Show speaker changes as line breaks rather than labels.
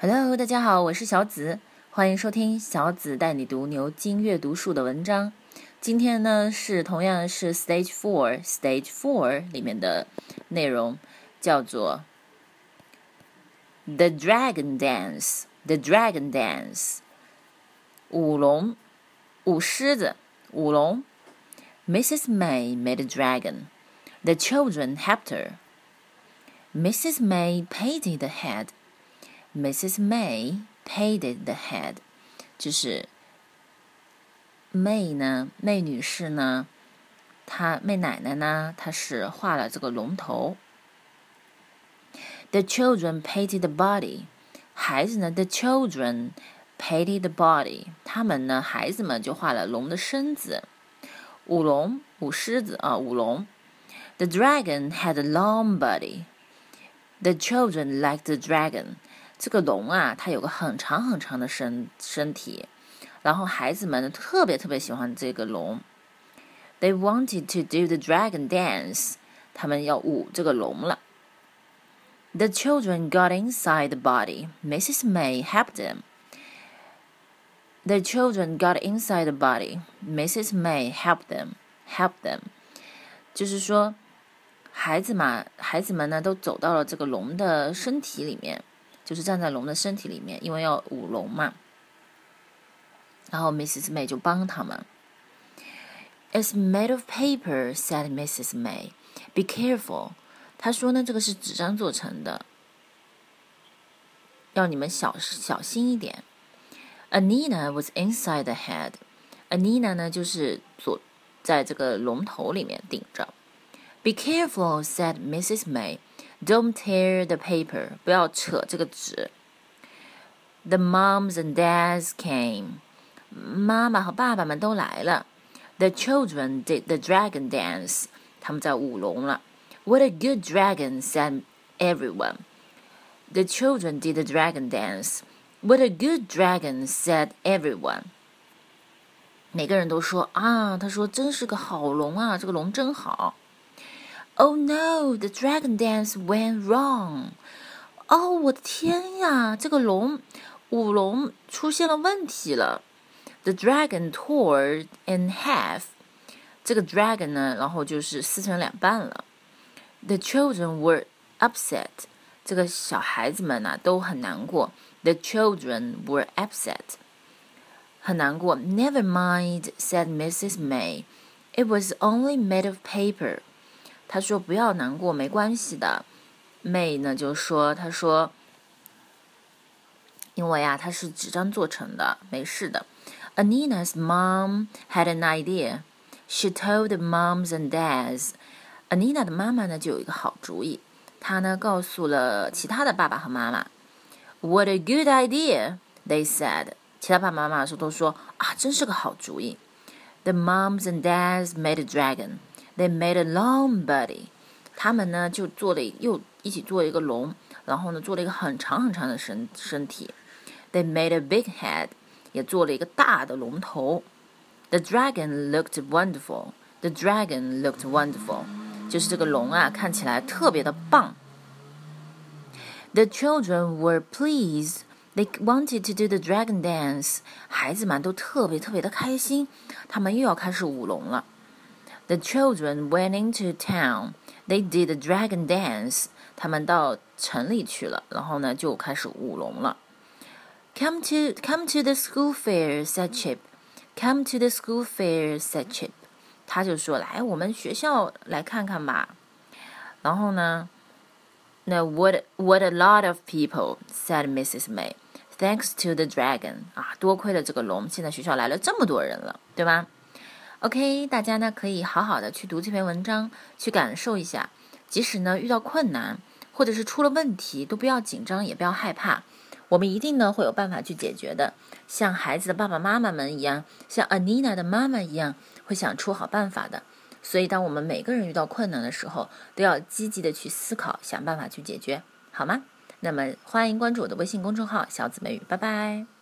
Hello，大家好，我是小紫，欢迎收听小紫带你读牛津阅读树的文章。今天呢是同样是 Stage Four Stage Four 里面的内容，叫做 The Dragon Dance The Dragon Dance 舞龙舞狮子舞龙。Mrs. May made a dragon. The children helped her. Mrs. May painted the head. Mrs. May painted the head，就是 May 呢，May 女士呢，她 May 奶奶呢，她是画了这个龙头。The children painted the body，孩子呢，the children painted the body，他们呢，孩子们就画了龙的身子。舞龙，舞狮子啊，舞龙。The dragon had a long body. The children liked the dragon. 这个龙啊，它有个很长很长的身身体，然后孩子们特别特别喜欢这个龙。They wanted to do the dragon dance，他们要舞这个龙了。The children got inside the body. Mrs. May helped them. The children got inside the body. Mrs. May helped them. Help them，就是说，孩子嘛，孩子们呢都走到了这个龙的身体里面。就是站在龙的身体里面，因为要舞龙嘛。然后 Mrs. May 就帮他们。It's made of paper," said Mrs. May. "Be careful." 她说呢，这个是纸张做成的，要你们小小心一点。Anneena was inside the head. Anneena 呢，就是左在这个龙头里面顶着。"Be careful," said Mrs. May. Don't tear the paper，不要扯这个纸。The moms and dads came，妈妈和爸爸们都来了。The children did the dragon dance，他们在舞龙了。What a good dragon said everyone. The children did the dragon dance. What a good dragon said everyone. 每个人都说啊，他说真是个好龙啊，这个龙真好。 Oh no! The dragon dance went wrong. 哦，我的天呀！这个龙舞龙出现了问题了。The dragon tore in half. 这个 dragon 呢，然后就是撕成两半了。The children were upset. 这个小孩子们呢都很难过。The children were upset. 很难过。Never mind, said Mrs. May. It was only made of paper. 他说：“不要难过，没关系的。” May 呢就说：“他说，因为啊，它是纸张做成的，没事的。” Anina's mom had an idea. She told moms and dads. Anina 的妈妈呢就有一个好主意，她呢告诉了其他的爸爸和妈妈。What a good idea! They said. 其他爸爸妈妈说都说啊，真是个好主意。The moms and dads made a dragon. They made a long body，他们呢就做了又一起做了一个龙，然后呢做了一个很长很长的身身体。They made a big head，也做了一个大的龙头。The dragon looked wonderful. The dragon looked wonderful，就是这个龙啊看起来特别的棒。The children were pleased. They wanted to do the dragon dance. 孩子们都特别特别的开心，他们又要开始舞龙了。 The children went into town. They did the dragon dance. 他们到城里去了，然后呢就开始舞龙了。Come to come to the school fair, said Chip. Come to the school fair, said Chip. 他就说：“来，我们学校来看看吧。”然后呢，那 what what a lot of people, said Mrs. May. Thanks to the dragon. 啊，多亏了这个龙，现在学校来了这么多人了，对吧 ？OK，大家呢可以好好的去读这篇文章，去感受一下。即使呢遇到困难，或者是出了问题，都不要紧张，也不要害怕。我们一定呢会有办法去解决的。像孩子的爸爸妈妈们一样，像 Anina 的妈妈一样，会想出好办法的。所以，当我们每个人遇到困难的时候，都要积极的去思考，想办法去解决，好吗？那么，欢迎关注我的微信公众号“小姊妹语”，拜拜。